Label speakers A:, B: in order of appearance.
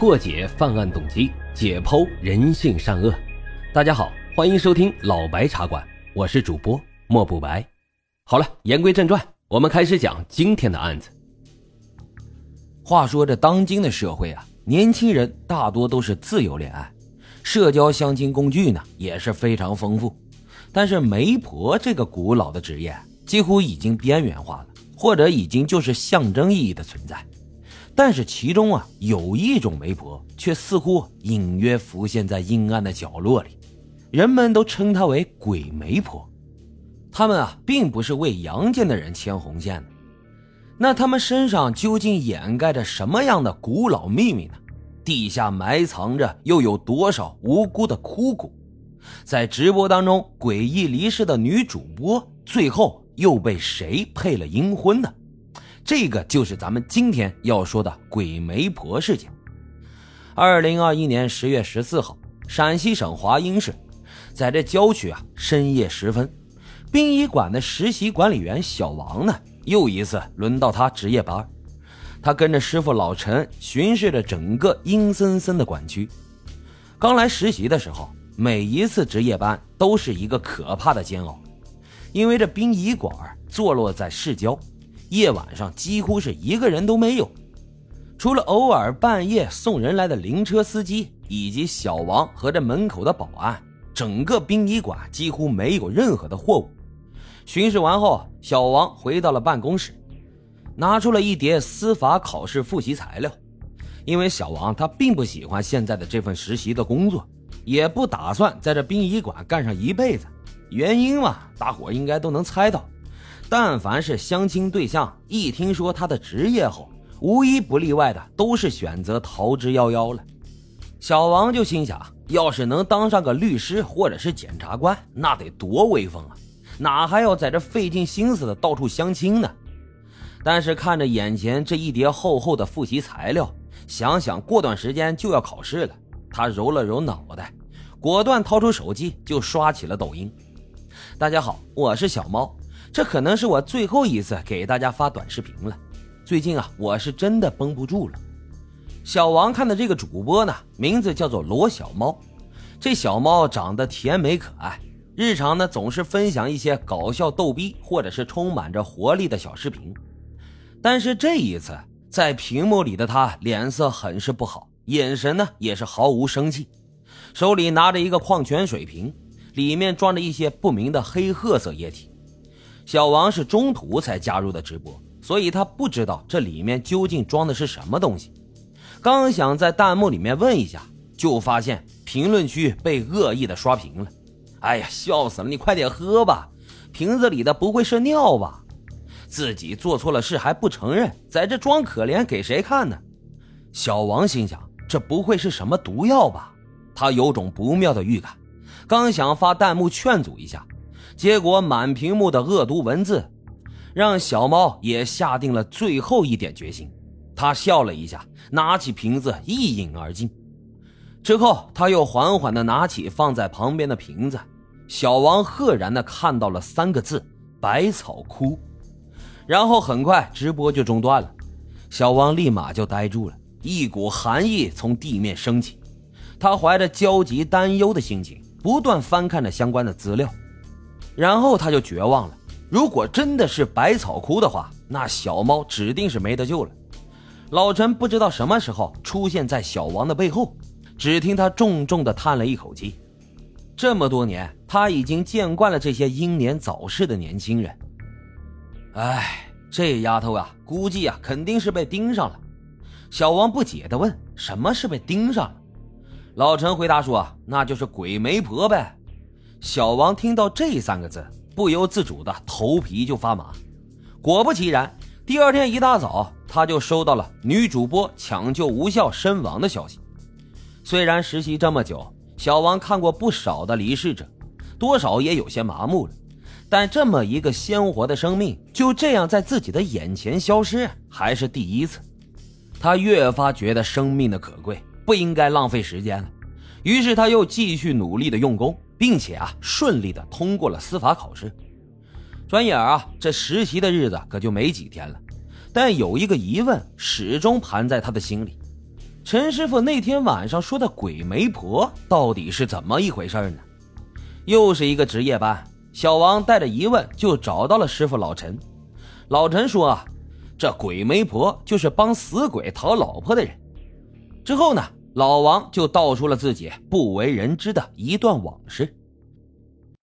A: 破解犯案动机，解剖人性善恶。大家好，欢迎收听老白茶馆，我是主播莫不白。好了，言归正传，我们开始讲今天的案子。
B: 话说这当今的社会啊，年轻人大多都是自由恋爱，社交相亲工具呢也是非常丰富。但是媒婆这个古老的职业几乎已经边缘化了，或者已经就是象征意义的存在。但是其中啊，有一种媒婆却似乎隐约浮现在阴暗的角落里，人们都称她为鬼媒婆。他们啊，并不是为阳间的人牵红线的。那他们身上究竟掩盖着什么样的古老秘密呢？地下埋藏着又有多少无辜的枯骨？在直播当中诡异离世的女主播，最后又被谁配了阴婚呢？这个就是咱们今天要说的鬼媒婆事件。二零二一年十月十四号，陕西省华阴市，在这郊区啊，深夜时分，殡仪馆的实习管理员小王呢，又一次轮到他值夜班。他跟着师傅老陈巡视着整个阴森森的管区。刚来实习的时候，每一次值夜班都是一个可怕的煎熬，因为这殡仪馆坐落在市郊。夜晚上几乎是一个人都没有，除了偶尔半夜送人来的灵车司机以及小王和这门口的保安，整个殡仪馆几乎没有任何的货物。巡视完后，小王回到了办公室，拿出了一叠司法考试复习材料。因为小王他并不喜欢现在的这份实习的工作，也不打算在这殡仪馆干上一辈子。原因嘛，大伙应该都能猜到。但凡是相亲对象，一听说他的职业后，无一不例外的都是选择逃之夭夭了。小王就心想，要是能当上个律师或者是检察官，那得多威风啊！哪还要在这费尽心思的到处相亲呢？但是看着眼前这一叠厚厚的复习材料，想想过段时间就要考试了，他揉了揉脑袋，果断掏出手机就刷起了抖音。大家好，我是小猫。这可能是我最后一次给大家发短视频了。最近啊，我是真的绷不住了。小王看的这个主播呢，名字叫做罗小猫。这小猫长得甜美可爱，日常呢总是分享一些搞笑逗逼或者是充满着活力的小视频。但是这一次，在屏幕里的他脸色很是不好，眼神呢也是毫无生气，手里拿着一个矿泉水瓶，里面装着一些不明的黑褐色液体。小王是中途才加入的直播，所以他不知道这里面究竟装的是什么东西。刚想在弹幕里面问一下，就发现评论区被恶意的刷屏了。哎呀，笑死了！你快点喝吧，瓶子里的不会是尿吧？自己做错了事还不承认，在这装可怜给谁看呢？小王心想，这不会是什么毒药吧？他有种不妙的预感，刚想发弹幕劝阻一下。结果满屏幕的恶毒文字，让小猫也下定了最后一点决心。他笑了一下，拿起瓶子一饮而尽。之后，他又缓缓地拿起放在旁边的瓶子。小王赫然地看到了三个字：“百草枯”。然后很快直播就中断了。小王立马就呆住了，一股寒意从地面升起。他怀着焦急担忧的心情，不断翻看着相关的资料。然后他就绝望了。如果真的是百草枯的话，那小猫指定是没得救了。老陈不知道什么时候出现在小王的背后，只听他重重的叹了一口气。这么多年，他已经见惯了这些英年早逝的年轻人。哎，这丫头啊，估计啊肯定是被盯上了。小王不解的问：“什么是被盯上了？”老陈回答说：“那就是鬼媒婆呗。”小王听到这三个字，不由自主的头皮就发麻。果不其然，第二天一大早，他就收到了女主播抢救无效身亡的消息。虽然实习这么久，小王看过不少的离世者，多少也有些麻木了。但这么一个鲜活的生命就这样在自己的眼前消失，还是第一次。他越发觉得生命的可贵，不应该浪费时间了。于是他又继续努力的用功。并且啊，顺利的通过了司法考试。转眼啊，这实习的日子可就没几天了。但有一个疑问始终盘在他的心里：陈师傅那天晚上说的鬼媒婆到底是怎么一回事呢？又是一个值夜班，小王带着疑问就找到了师傅老陈。老陈说啊，这鬼媒婆就是帮死鬼讨老婆的人。之后呢，老王就道出了自己不为人知的一段往事。